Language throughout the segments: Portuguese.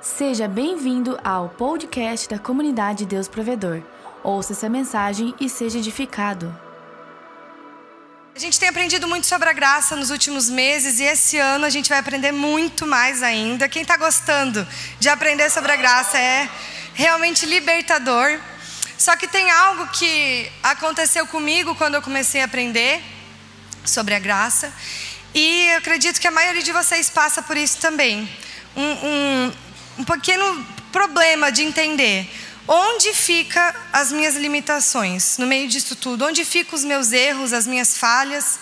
Seja bem-vindo ao podcast da comunidade Deus Provedor. Ouça essa mensagem e seja edificado. A gente tem aprendido muito sobre a graça nos últimos meses e esse ano a gente vai aprender muito mais ainda. Quem está gostando de aprender sobre a graça é realmente libertador. Só que tem algo que aconteceu comigo quando eu comecei a aprender sobre a graça e eu acredito que a maioria de vocês passa por isso também. Um, um, um pequeno problema de entender onde fica as minhas limitações no meio disso tudo, onde ficam os meus erros, as minhas falhas.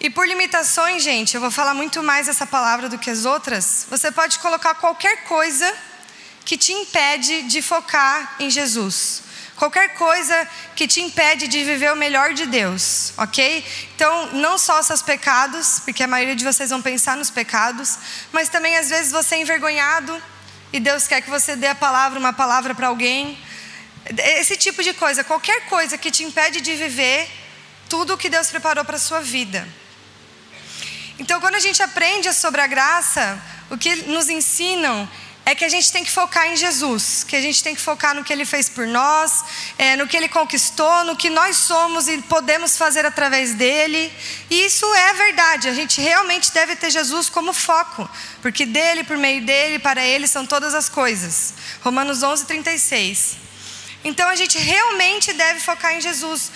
E por limitações, gente, eu vou falar muito mais essa palavra do que as outras. Você pode colocar qualquer coisa que te impede de focar em Jesus. Qualquer coisa que te impede de viver o melhor de Deus, ok? Então, não só seus pecados, porque a maioria de vocês vão pensar nos pecados, mas também às vezes você é envergonhado e Deus quer que você dê a palavra, uma palavra para alguém. Esse tipo de coisa, qualquer coisa que te impede de viver tudo o que Deus preparou para a sua vida. Então, quando a gente aprende sobre a graça, o que nos ensinam é que a gente tem que focar em Jesus, que a gente tem que focar no que Ele fez por nós, é, no que Ele conquistou, no que nós somos e podemos fazer através dele. E isso é verdade, a gente realmente deve ter Jesus como foco, porque dele, por meio dele, para ele são todas as coisas. Romanos 11, 36. Então a gente realmente deve focar em Jesus.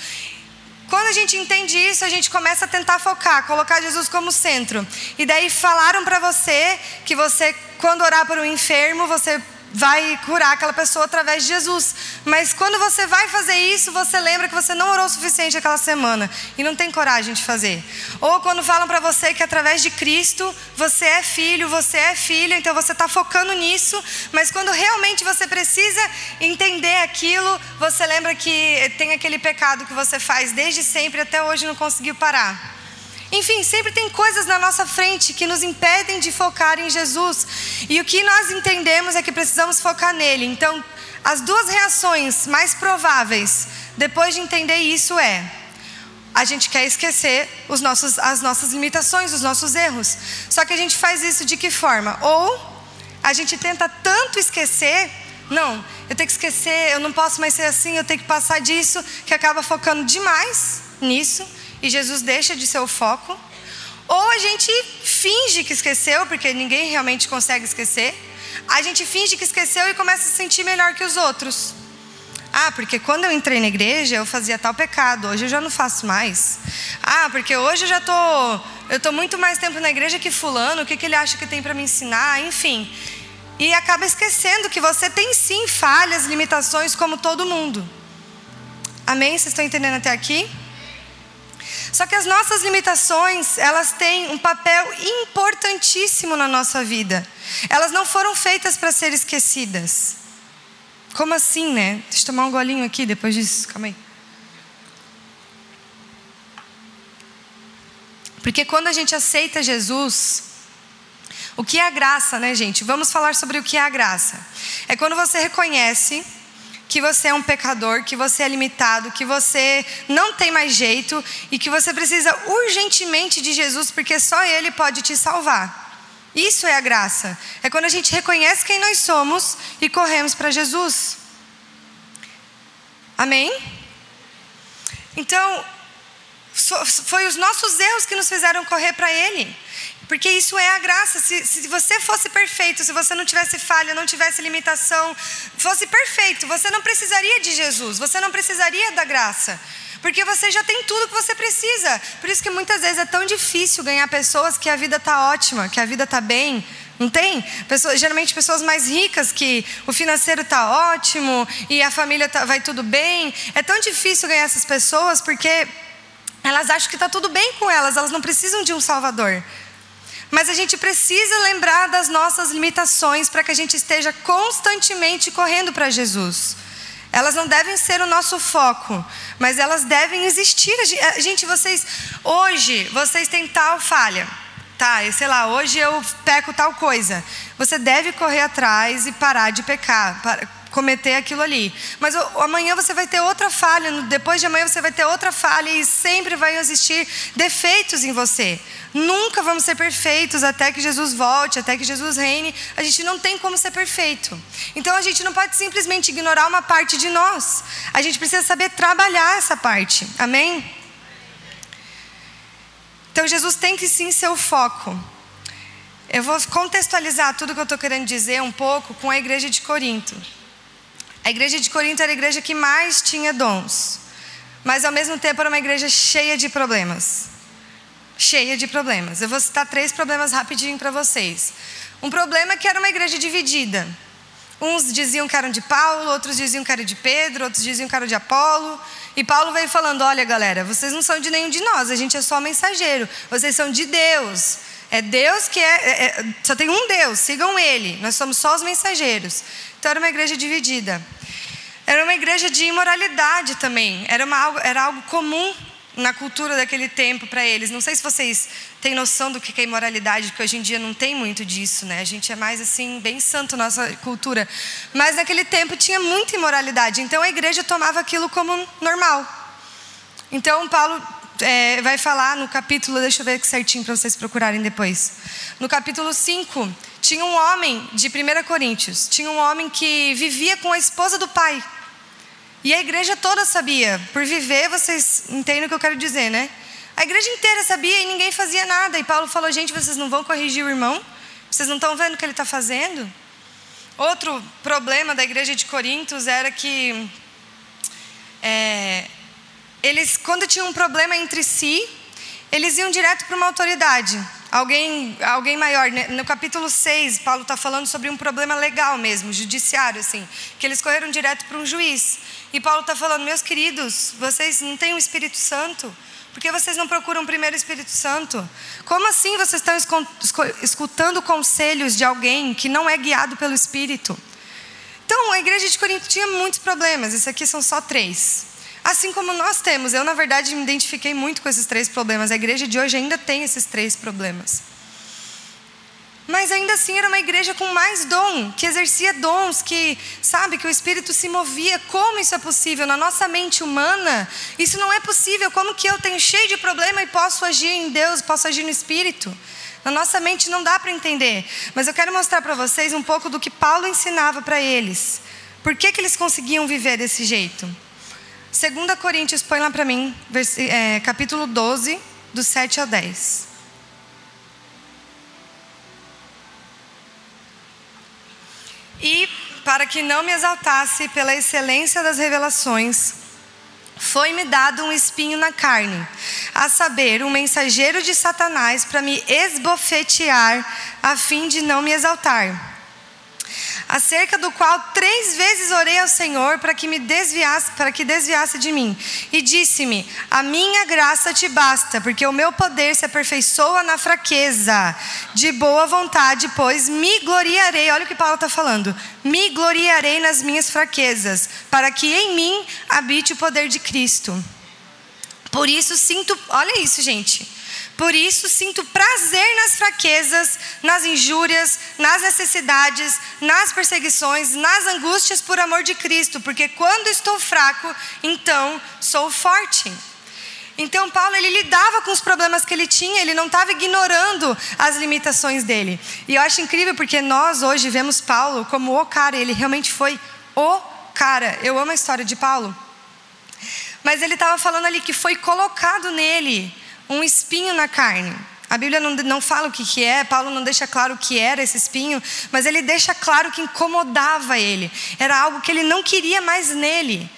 Quando a gente entende isso, a gente começa a tentar focar, colocar Jesus como centro. E daí falaram para você que você, quando orar por um enfermo, você vai curar aquela pessoa através de Jesus. Mas quando você vai fazer isso, você lembra que você não orou o suficiente aquela semana e não tem coragem de fazer. Ou quando falam para você que através de Cristo você é filho, você é filha, então você está focando nisso, mas quando realmente você precisa entender aquilo, você lembra que tem aquele pecado que você faz desde sempre até hoje não conseguiu parar. Enfim, sempre tem coisas na nossa frente que nos impedem de focar em Jesus. E o que nós entendemos é que precisamos focar nele. Então, as duas reações mais prováveis depois de entender isso é: a gente quer esquecer os nossos, as nossas limitações, os nossos erros. Só que a gente faz isso de que forma? Ou a gente tenta tanto esquecer, não, eu tenho que esquecer, eu não posso mais ser assim, eu tenho que passar disso, que acaba focando demais nisso e Jesus deixa de ser o foco, ou a gente finge que esqueceu, porque ninguém realmente consegue esquecer. A gente finge que esqueceu e começa a se sentir melhor que os outros. Ah, porque quando eu entrei na igreja eu fazia tal pecado, hoje eu já não faço mais. Ah, porque hoje eu já tô, eu tô muito mais tempo na igreja que fulano, o que, que ele acha que tem para me ensinar, enfim. E acaba esquecendo que você tem sim falhas, limitações como todo mundo. Amém? Vocês estão entendendo até aqui? Só que as nossas limitações, elas têm um papel importantíssimo na nossa vida. Elas não foram feitas para ser esquecidas. Como assim, né? Deixa eu tomar um golinho aqui depois disso. Calma aí. Porque quando a gente aceita Jesus, o que é a graça, né, gente? Vamos falar sobre o que é a graça. É quando você reconhece que você é um pecador, que você é limitado, que você não tem mais jeito e que você precisa urgentemente de Jesus, porque só Ele pode te salvar. Isso é a graça. É quando a gente reconhece quem nós somos e corremos para Jesus. Amém? Então, foi os nossos erros que nos fizeram correr para Ele. Porque isso é a graça. Se, se você fosse perfeito, se você não tivesse falha, não tivesse limitação, fosse perfeito, você não precisaria de Jesus, você não precisaria da graça. Porque você já tem tudo que você precisa. Por isso que muitas vezes é tão difícil ganhar pessoas que a vida está ótima, que a vida está bem. Não tem? Geralmente pessoas mais ricas que o financeiro está ótimo e a família tá, vai tudo bem. É tão difícil ganhar essas pessoas porque elas acham que está tudo bem com elas, elas não precisam de um salvador. Mas a gente precisa lembrar das nossas limitações para que a gente esteja constantemente correndo para Jesus. Elas não devem ser o nosso foco, mas elas devem existir. Gente, vocês, hoje, vocês têm tal falha. Tá, sei lá, hoje eu peco tal coisa. Você deve correr atrás e parar de pecar. Cometer aquilo ali. Mas amanhã você vai ter outra falha, depois de amanhã você vai ter outra falha e sempre vai existir defeitos em você. Nunca vamos ser perfeitos até que Jesus volte, até que Jesus reine. A gente não tem como ser perfeito. Então a gente não pode simplesmente ignorar uma parte de nós. A gente precisa saber trabalhar essa parte. Amém? Então Jesus tem que sim ser o foco. Eu vou contextualizar tudo que eu estou querendo dizer um pouco com a igreja de Corinto. A igreja de Corinto era a igreja que mais tinha dons, mas ao mesmo tempo era uma igreja cheia de problemas. Cheia de problemas. Eu vou citar três problemas rapidinho para vocês. Um problema é que era uma igreja dividida. Uns diziam que eram de Paulo, outros diziam que era de Pedro, outros diziam que era de Apolo. E Paulo veio falando: olha, galera, vocês não são de nenhum de nós, a gente é só mensageiro, vocês são de Deus. É Deus que é, é, é, Só tem um Deus, sigam Ele. Nós somos só os mensageiros. Então era uma igreja dividida. Era uma igreja de imoralidade também. Era, uma, era algo comum na cultura daquele tempo para eles. Não sei se vocês têm noção do que é imoralidade, porque hoje em dia não tem muito disso, né? A gente é mais assim, bem santo nossa cultura. Mas naquele tempo tinha muita imoralidade. Então a igreja tomava aquilo como normal. Então Paulo é, vai falar no capítulo, deixa eu ver certinho para vocês procurarem depois. No capítulo 5, tinha um homem de 1 Coríntios, tinha um homem que vivia com a esposa do pai. E a igreja toda sabia. Por viver, vocês entendem o que eu quero dizer, né? A igreja inteira sabia e ninguém fazia nada. E Paulo falou: gente, vocês não vão corrigir o irmão? Vocês não estão vendo o que ele está fazendo? Outro problema da igreja de Coríntios era que é, eles, quando tinham um problema entre si, eles iam direto para uma autoridade, alguém, alguém maior. No capítulo 6, Paulo está falando sobre um problema legal mesmo, judiciário, assim, que eles correram direto para um juiz. E Paulo está falando, meus queridos, vocês não têm o um Espírito Santo? Por que vocês não procuram primeiro o Espírito Santo? Como assim vocês estão escutando conselhos de alguém que não é guiado pelo Espírito? Então, a igreja de Corinto tinha muitos problemas, esses aqui são só três. Assim como nós temos, eu na verdade me identifiquei muito com esses três problemas. A igreja de hoje ainda tem esses três problemas. Mas ainda assim era uma igreja com mais dom, que exercia dons, que sabe que o espírito se movia. Como isso é possível na nossa mente humana? Isso não é possível. Como que eu tenho cheio de problema e posso agir em Deus, posso agir no espírito? Na nossa mente não dá para entender. Mas eu quero mostrar para vocês um pouco do que Paulo ensinava para eles. Por que, que eles conseguiam viver desse jeito? 2 Coríntios, põe lá para mim, é, capítulo 12, do 7 ao 10. E para que não me exaltasse pela excelência das revelações, foi-me dado um espinho na carne, a saber, um mensageiro de Satanás para me esbofetear, a fim de não me exaltar acerca do qual três vezes orei ao Senhor para que me desviasse, para que desviasse de mim. E disse-me: A minha graça te basta, porque o meu poder se aperfeiçoa na fraqueza. De boa vontade, pois me gloriarei. Olha o que Paulo está falando. Me gloriarei nas minhas fraquezas, para que em mim habite o poder de Cristo. Por isso sinto, olha isso, gente. Por isso sinto prazer nas fraquezas, nas injúrias, nas necessidades, nas perseguições, nas angústias por amor de Cristo, porque quando estou fraco, então sou forte. Então Paulo ele lidava com os problemas que ele tinha, ele não estava ignorando as limitações dele. E eu acho incrível porque nós hoje vemos Paulo como o cara, ele realmente foi o cara. Eu amo a história de Paulo. Mas ele estava falando ali que foi colocado nele um espinho na carne. A Bíblia não, não fala o que, que é, Paulo não deixa claro o que era esse espinho, mas ele deixa claro que incomodava ele. Era algo que ele não queria mais nele.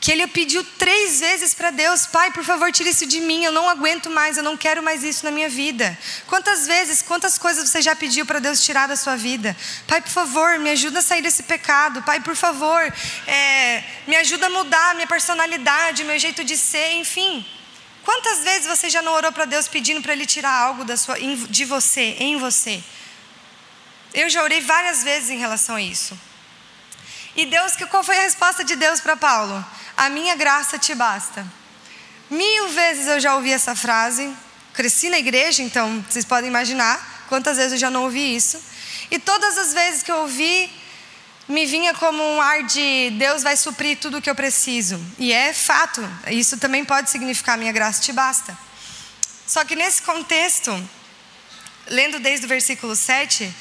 Que ele pediu três vezes para Deus: Pai, por favor, tire isso de mim, eu não aguento mais, eu não quero mais isso na minha vida. Quantas vezes, quantas coisas você já pediu para Deus tirar da sua vida? Pai, por favor, me ajuda a sair desse pecado. Pai, por favor, é, me ajuda a mudar minha personalidade, meu jeito de ser, enfim. Quantas vezes você já não orou para Deus pedindo para Ele tirar algo da sua, de você, em você? Eu já orei várias vezes em relação a isso. E Deus, qual foi a resposta de Deus para Paulo? A minha graça te basta. Mil vezes eu já ouvi essa frase. Cresci na igreja, então vocês podem imaginar quantas vezes eu já não ouvi isso. E todas as vezes que eu ouvi, me vinha como um ar de Deus vai suprir tudo o que eu preciso. E é fato, isso também pode significar minha graça te basta. Só que nesse contexto, lendo desde o versículo 7,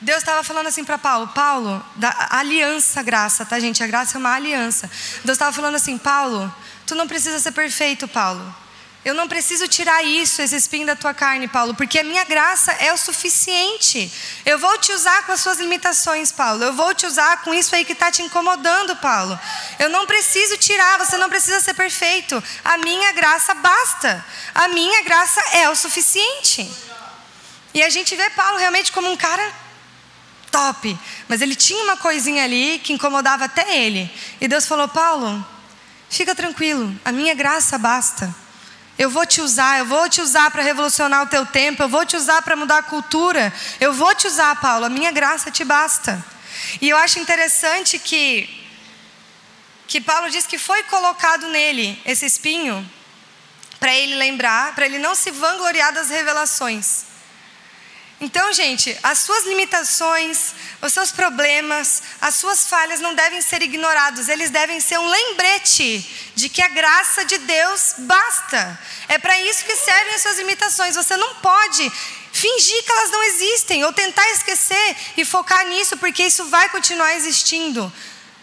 Deus estava falando assim para Paulo: Paulo, da aliança, graça, tá, gente? A graça é uma aliança. Deus estava falando assim: Paulo, tu não precisa ser perfeito, Paulo. Eu não preciso tirar isso, esse espinho da tua carne, Paulo, porque a minha graça é o suficiente. Eu vou te usar com as suas limitações, Paulo. Eu vou te usar com isso aí que está te incomodando, Paulo. Eu não preciso tirar, você não precisa ser perfeito. A minha graça basta. A minha graça é o suficiente. E a gente vê Paulo realmente como um cara top, mas ele tinha uma coisinha ali que incomodava até ele. E Deus falou: Paulo, fica tranquilo, a minha graça basta. Eu vou te usar, eu vou te usar para revolucionar o teu tempo, eu vou te usar para mudar a cultura. Eu vou te usar, Paulo, a minha graça te basta. E eu acho interessante que que Paulo diz que foi colocado nele esse espinho para ele lembrar, para ele não se vangloriar das revelações. Então, gente, as suas limitações, os seus problemas, as suas falhas não devem ser ignorados, eles devem ser um lembrete de que a graça de Deus basta. É para isso que servem as suas limitações. Você não pode fingir que elas não existem ou tentar esquecer e focar nisso, porque isso vai continuar existindo.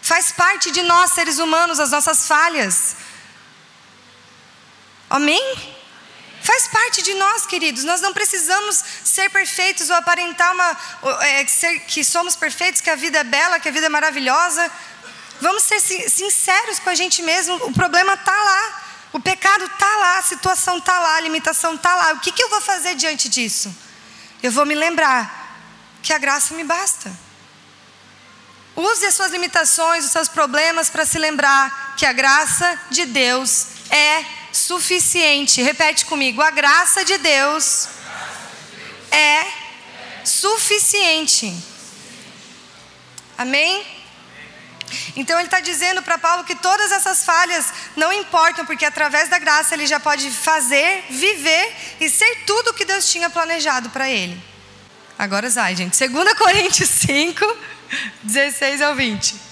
Faz parte de nós, seres humanos, as nossas falhas. Amém? Faz parte de nós, queridos. Nós não precisamos ser perfeitos ou aparentar uma, é, ser, que somos perfeitos, que a vida é bela, que a vida é maravilhosa. Vamos ser sinceros com a gente mesmo. O problema está lá. O pecado está lá, a situação está lá, a limitação está lá. O que, que eu vou fazer diante disso? Eu vou me lembrar que a graça me basta. Use as suas limitações, os seus problemas para se lembrar que a graça de Deus é suficiente. Repete comigo: a graça de Deus é suficiente. Amém? Então ele está dizendo para Paulo que todas essas falhas não importam, porque através da graça ele já pode fazer, viver e ser tudo o que Deus tinha planejado para ele. Agora sai, gente. 2 Coríntios 5, 16 ao 20.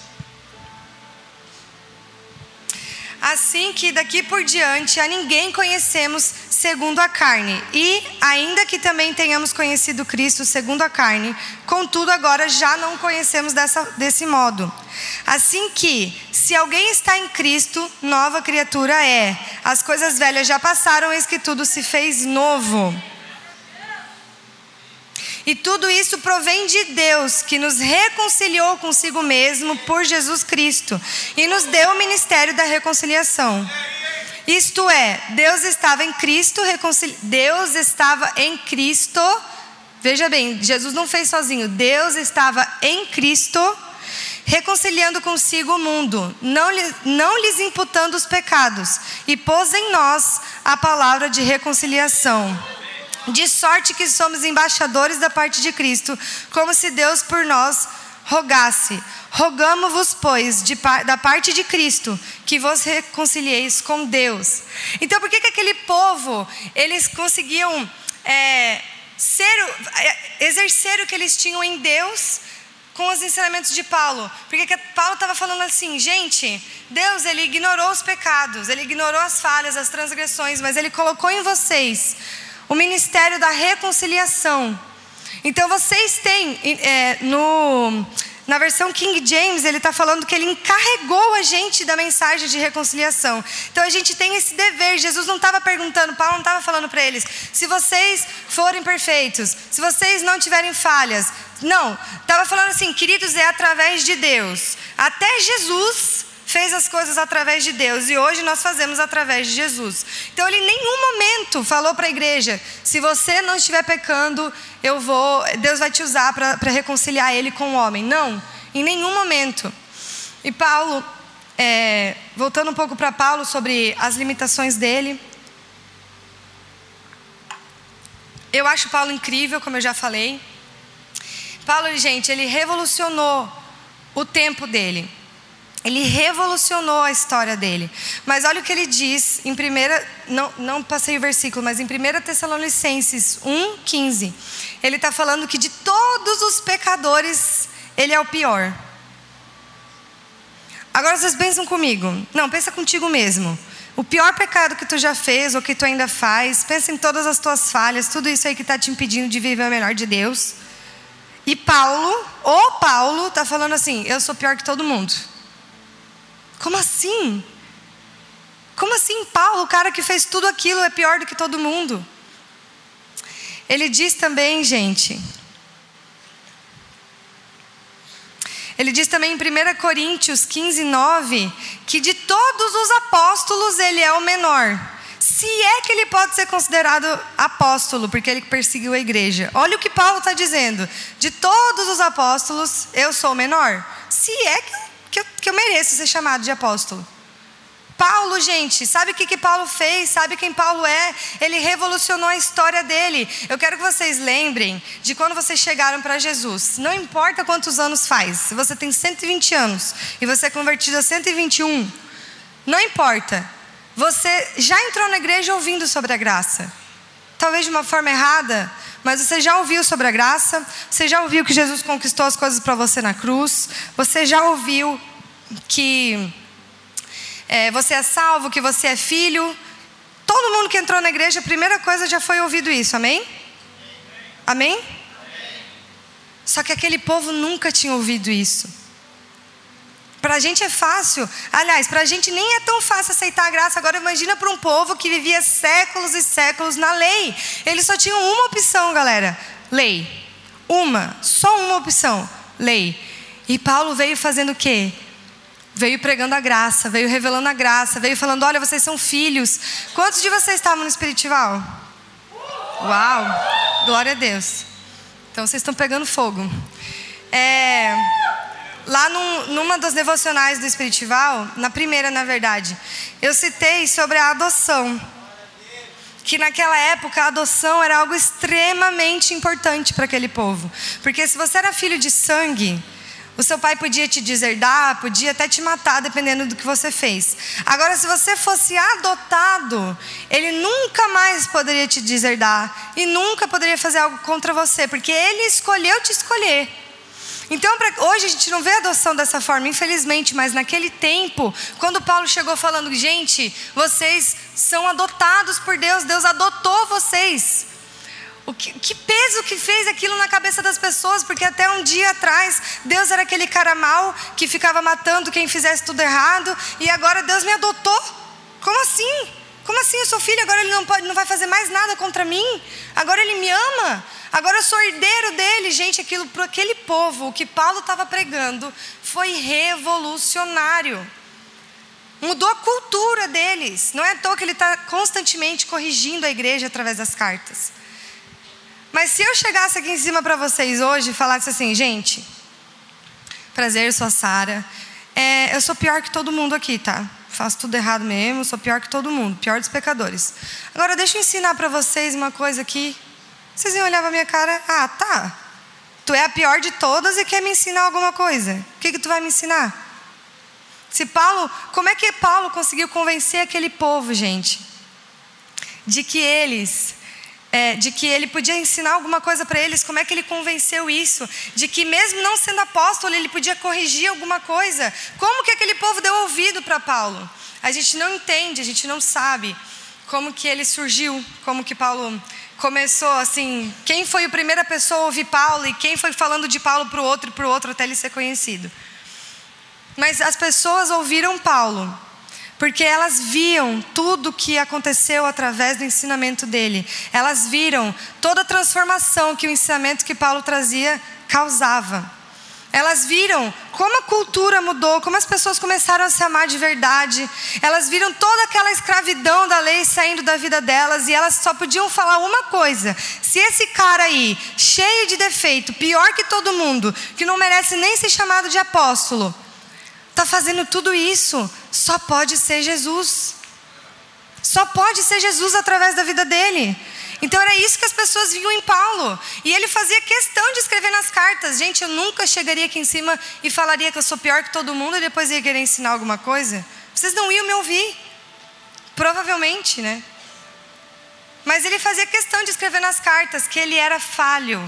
Assim que daqui por diante a ninguém conhecemos segundo a carne, e ainda que também tenhamos conhecido Cristo segundo a carne, contudo agora já não conhecemos dessa, desse modo. Assim que, se alguém está em Cristo, nova criatura é. As coisas velhas já passaram, eis que tudo se fez novo. E tudo isso provém de Deus, que nos reconciliou consigo mesmo por Jesus Cristo e nos deu o ministério da reconciliação. Isto é, Deus estava em Cristo. Deus estava em Cristo. Veja bem, Jesus não fez sozinho. Deus estava em Cristo, reconciliando consigo o mundo, não, lhe, não lhes imputando os pecados, e pôs em nós a palavra de reconciliação. De sorte que somos embaixadores da parte de Cristo, como se Deus por nós rogasse. Rogamos-vos, pois, de, da parte de Cristo, que vos reconcilieis com Deus. Então, por que, que aquele povo, eles conseguiam é, ser, é, exercer o que eles tinham em Deus com os ensinamentos de Paulo? Porque Paulo estava falando assim, gente, Deus, ele ignorou os pecados, ele ignorou as falhas, as transgressões, mas ele colocou em vocês o ministério da reconciliação. Então vocês têm é, no na versão King James, ele está falando que ele encarregou a gente da mensagem de reconciliação. Então a gente tem esse dever. Jesus não estava perguntando, Paulo não estava falando para eles, se vocês forem perfeitos, se vocês não tiverem falhas. Não, estava falando assim, queridos, é através de Deus. Até Jesus fez as coisas através de Deus e hoje nós fazemos através de Jesus. Então ele em nenhum momento falou para a igreja: se você não estiver pecando, eu vou, Deus vai te usar para reconciliar ele com o homem. Não, em nenhum momento. E Paulo, é, voltando um pouco para Paulo sobre as limitações dele. Eu acho Paulo incrível, como eu já falei. Paulo, gente, ele revolucionou o tempo dele. Ele revolucionou a história dele. Mas olha o que ele diz em primeira, não, não passei o versículo, mas em 1 Tessalonicenses 1,15. Ele está falando que de todos os pecadores, ele é o pior. Agora vocês pensam comigo. Não, pensa contigo mesmo. O pior pecado que tu já fez ou que tu ainda faz, pensa em todas as tuas falhas, tudo isso aí que está te impedindo de viver o melhor de Deus. E Paulo, ou Paulo, está falando assim: eu sou pior que todo mundo. Como assim? Como assim, Paulo, o cara que fez tudo aquilo, é pior do que todo mundo? Ele diz também, gente. Ele diz também em 1 Coríntios 15, 9, que de todos os apóstolos ele é o menor. Se é que ele pode ser considerado apóstolo, porque ele perseguiu a igreja. Olha o que Paulo está dizendo. De todos os apóstolos, eu sou o menor. Se é que eu, que eu, que eu mereço ser chamado de apóstolo. Paulo, gente, sabe o que, que Paulo fez? Sabe quem Paulo é? Ele revolucionou a história dele. Eu quero que vocês lembrem de quando vocês chegaram para Jesus. Não importa quantos anos faz, se você tem 120 anos e você é convertido a 121, não importa. Você já entrou na igreja ouvindo sobre a graça. Talvez de uma forma errada, mas você já ouviu sobre a graça, você já ouviu que Jesus conquistou as coisas para você na cruz, você já ouviu que é, você é salvo, que você é filho. Todo mundo que entrou na igreja, a primeira coisa já foi ouvido isso, amém? Amém? Só que aquele povo nunca tinha ouvido isso. Para a gente é fácil, aliás, para a gente nem é tão fácil aceitar a graça. Agora imagina para um povo que vivia séculos e séculos na lei. Eles só tinham uma opção, galera: lei. Uma, só uma opção: lei. E Paulo veio fazendo o quê? Veio pregando a graça, veio revelando a graça, veio falando: olha, vocês são filhos. Quantos de vocês estavam no espiritual? Uau! Glória a Deus. Então vocês estão pegando fogo. É, lá num, numa das devocionais do espiritual, na primeira, na verdade, eu citei sobre a adoção. Que naquela época a adoção era algo extremamente importante para aquele povo. Porque se você era filho de sangue, o seu pai podia te deserdar, podia até te matar, dependendo do que você fez. Agora, se você fosse adotado, ele nunca mais poderia te deserdar e nunca poderia fazer algo contra você, porque ele escolheu te escolher. Então, pra, hoje a gente não vê adoção dessa forma, infelizmente, mas naquele tempo, quando Paulo chegou falando, gente, vocês são adotados por Deus, Deus adotou vocês. O que, que, peso que fez aquilo na cabeça das pessoas, porque até um dia atrás Deus era aquele cara mau que ficava matando quem fizesse tudo errado, e agora Deus me adotou? Como assim? Como assim eu sou filho? Agora ele não, pode, não vai fazer mais nada contra mim? Agora ele me ama? Agora eu sou herdeiro dele? Gente, aquilo para aquele povo, o que Paulo estava pregando foi revolucionário. Mudou a cultura deles. Não é à toa que ele está constantemente corrigindo a igreja através das cartas. Mas se eu chegasse aqui em cima para vocês hoje e falasse assim, gente, prazer, eu sou a Sara. É, eu sou pior que todo mundo aqui, tá? Faço tudo errado mesmo, sou pior que todo mundo, pior dos pecadores. Agora deixa eu ensinar para vocês uma coisa aqui. Vocês iam olhar para minha cara, ah, tá. Tu é a pior de todas e quer me ensinar alguma coisa. O que que tu vai me ensinar? Se Paulo, como é que Paulo conseguiu convencer aquele povo, gente, de que eles é, de que ele podia ensinar alguma coisa para eles, como é que ele convenceu isso? De que mesmo não sendo apóstolo, ele podia corrigir alguma coisa. Como que aquele povo deu ouvido para Paulo? A gente não entende, a gente não sabe como que ele surgiu, como que Paulo começou assim, quem foi a primeira pessoa a ouvir Paulo e quem foi falando de Paulo para o outro e para o outro até ele ser conhecido. Mas as pessoas ouviram Paulo porque elas viam tudo o que aconteceu através do ensinamento dele. Elas viram toda a transformação que o ensinamento que Paulo trazia causava. Elas viram como a cultura mudou, como as pessoas começaram a se amar de verdade. Elas viram toda aquela escravidão da lei saindo da vida delas e elas só podiam falar uma coisa: se esse cara aí, cheio de defeito, pior que todo mundo, que não merece nem ser chamado de apóstolo, está fazendo tudo isso, só pode ser Jesus. Só pode ser Jesus através da vida dele. Então era isso que as pessoas viam em Paulo. E ele fazia questão de escrever nas cartas. Gente, eu nunca chegaria aqui em cima e falaria que eu sou pior que todo mundo e depois ia querer ensinar alguma coisa. Vocês não iam me ouvir. Provavelmente, né? Mas ele fazia questão de escrever nas cartas que ele era falho.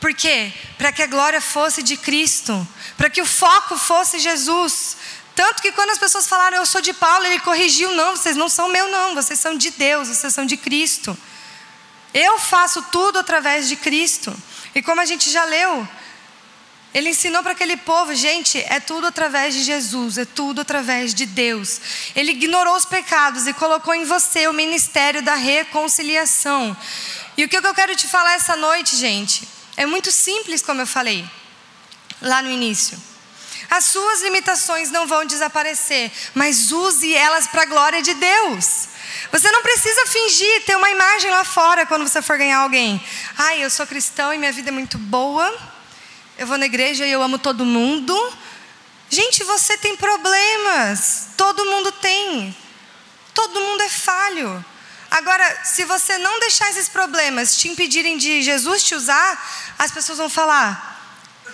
Por quê? Para que a glória fosse de Cristo, para que o foco fosse Jesus. Tanto que quando as pessoas falaram, eu sou de Paulo, ele corrigiu: não, vocês não são meu, não, vocês são de Deus, vocês são de Cristo. Eu faço tudo através de Cristo. E como a gente já leu, ele ensinou para aquele povo, gente, é tudo através de Jesus, é tudo através de Deus. Ele ignorou os pecados e colocou em você o ministério da reconciliação. E o que eu quero te falar essa noite, gente, é muito simples, como eu falei lá no início. As suas limitações não vão desaparecer, mas use elas para a glória de Deus. Você não precisa fingir ter uma imagem lá fora quando você for ganhar alguém. Ai, eu sou cristão e minha vida é muito boa eu vou na igreja e eu amo todo mundo. Gente, você tem problemas. Todo mundo tem. Todo mundo é falho. Agora, se você não deixar esses problemas te impedirem de Jesus te usar, as pessoas vão falar: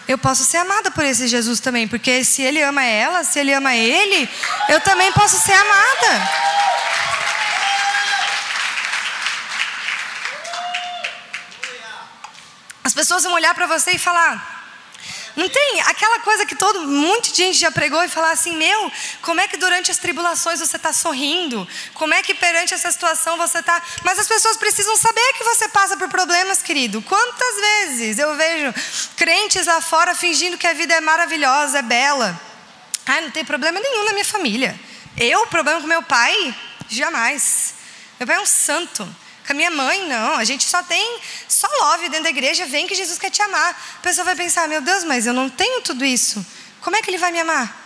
eu posso ser amada por esse Jesus também, porque se ele ama ela, se ele ama ele, eu também posso ser amada. As pessoas vão olhar para você e falar: não tem aquela coisa que todo muita gente já pregou e falar assim: meu, como é que durante as tribulações você está sorrindo? Como é que perante essa situação você está. Mas as pessoas precisam saber que você passa por problemas, querido. Quantas vezes eu vejo crentes lá fora fingindo que a vida é maravilhosa, é bela. Ai, não tem problema nenhum na minha família. Eu, problema com meu pai? Jamais. Meu pai é um santo. Com a minha mãe, não. A gente só tem só love dentro da igreja. Vem que Jesus quer te amar. A pessoa vai pensar: meu Deus, mas eu não tenho tudo isso. Como é que ele vai me amar?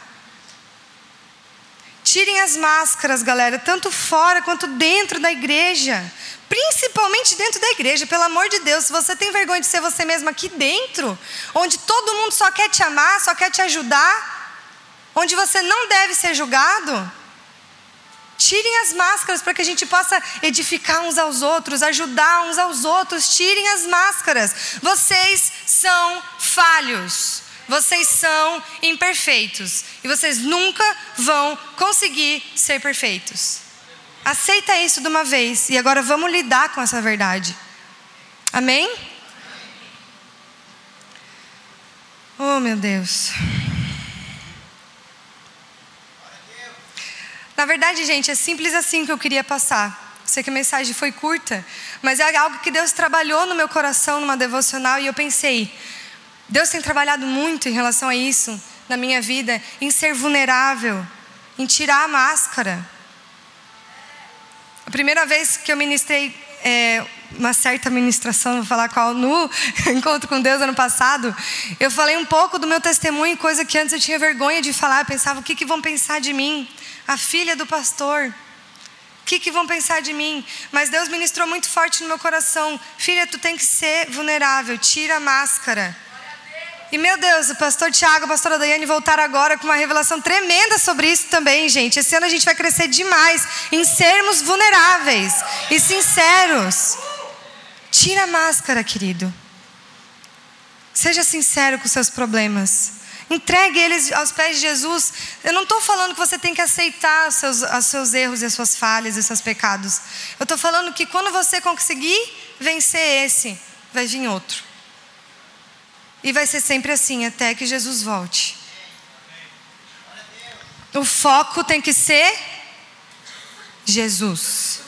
Tirem as máscaras, galera, tanto fora quanto dentro da igreja. Principalmente dentro da igreja, pelo amor de Deus. Se você tem vergonha de ser você mesmo aqui dentro, onde todo mundo só quer te amar, só quer te ajudar, onde você não deve ser julgado, Tirem as máscaras para que a gente possa edificar uns aos outros, ajudar uns aos outros. Tirem as máscaras. Vocês são falhos. Vocês são imperfeitos. E vocês nunca vão conseguir ser perfeitos. Aceita isso de uma vez. E agora vamos lidar com essa verdade. Amém? Oh, meu Deus. Na verdade, gente, é simples assim que eu queria passar. Sei que a mensagem foi curta, mas é algo que Deus trabalhou no meu coração numa devocional e eu pensei, Deus tem trabalhado muito em relação a isso na minha vida, em ser vulnerável, em tirar a máscara. A primeira vez que eu ministrei é, uma certa ministração, vou falar qual, no encontro com Deus ano passado, eu falei um pouco do meu testemunho, coisa que antes eu tinha vergonha de falar, eu pensava, o que, que vão pensar de mim? A filha do pastor. O que, que vão pensar de mim? Mas Deus ministrou muito forte no meu coração. Filha, tu tem que ser vulnerável, tira a máscara. E meu Deus, o pastor Tiago, a pastora Daiane voltaram agora com uma revelação tremenda sobre isso também, gente. Esse ano a gente vai crescer demais em sermos vulneráveis e sinceros. Tira a máscara, querido. Seja sincero com seus problemas. Entregue eles aos pés de Jesus. Eu não estou falando que você tem que aceitar os seus, os seus erros e as suas falhas e os seus pecados. Eu estou falando que quando você conseguir vencer esse, vai vir outro. E vai ser sempre assim até que Jesus volte. O foco tem que ser Jesus.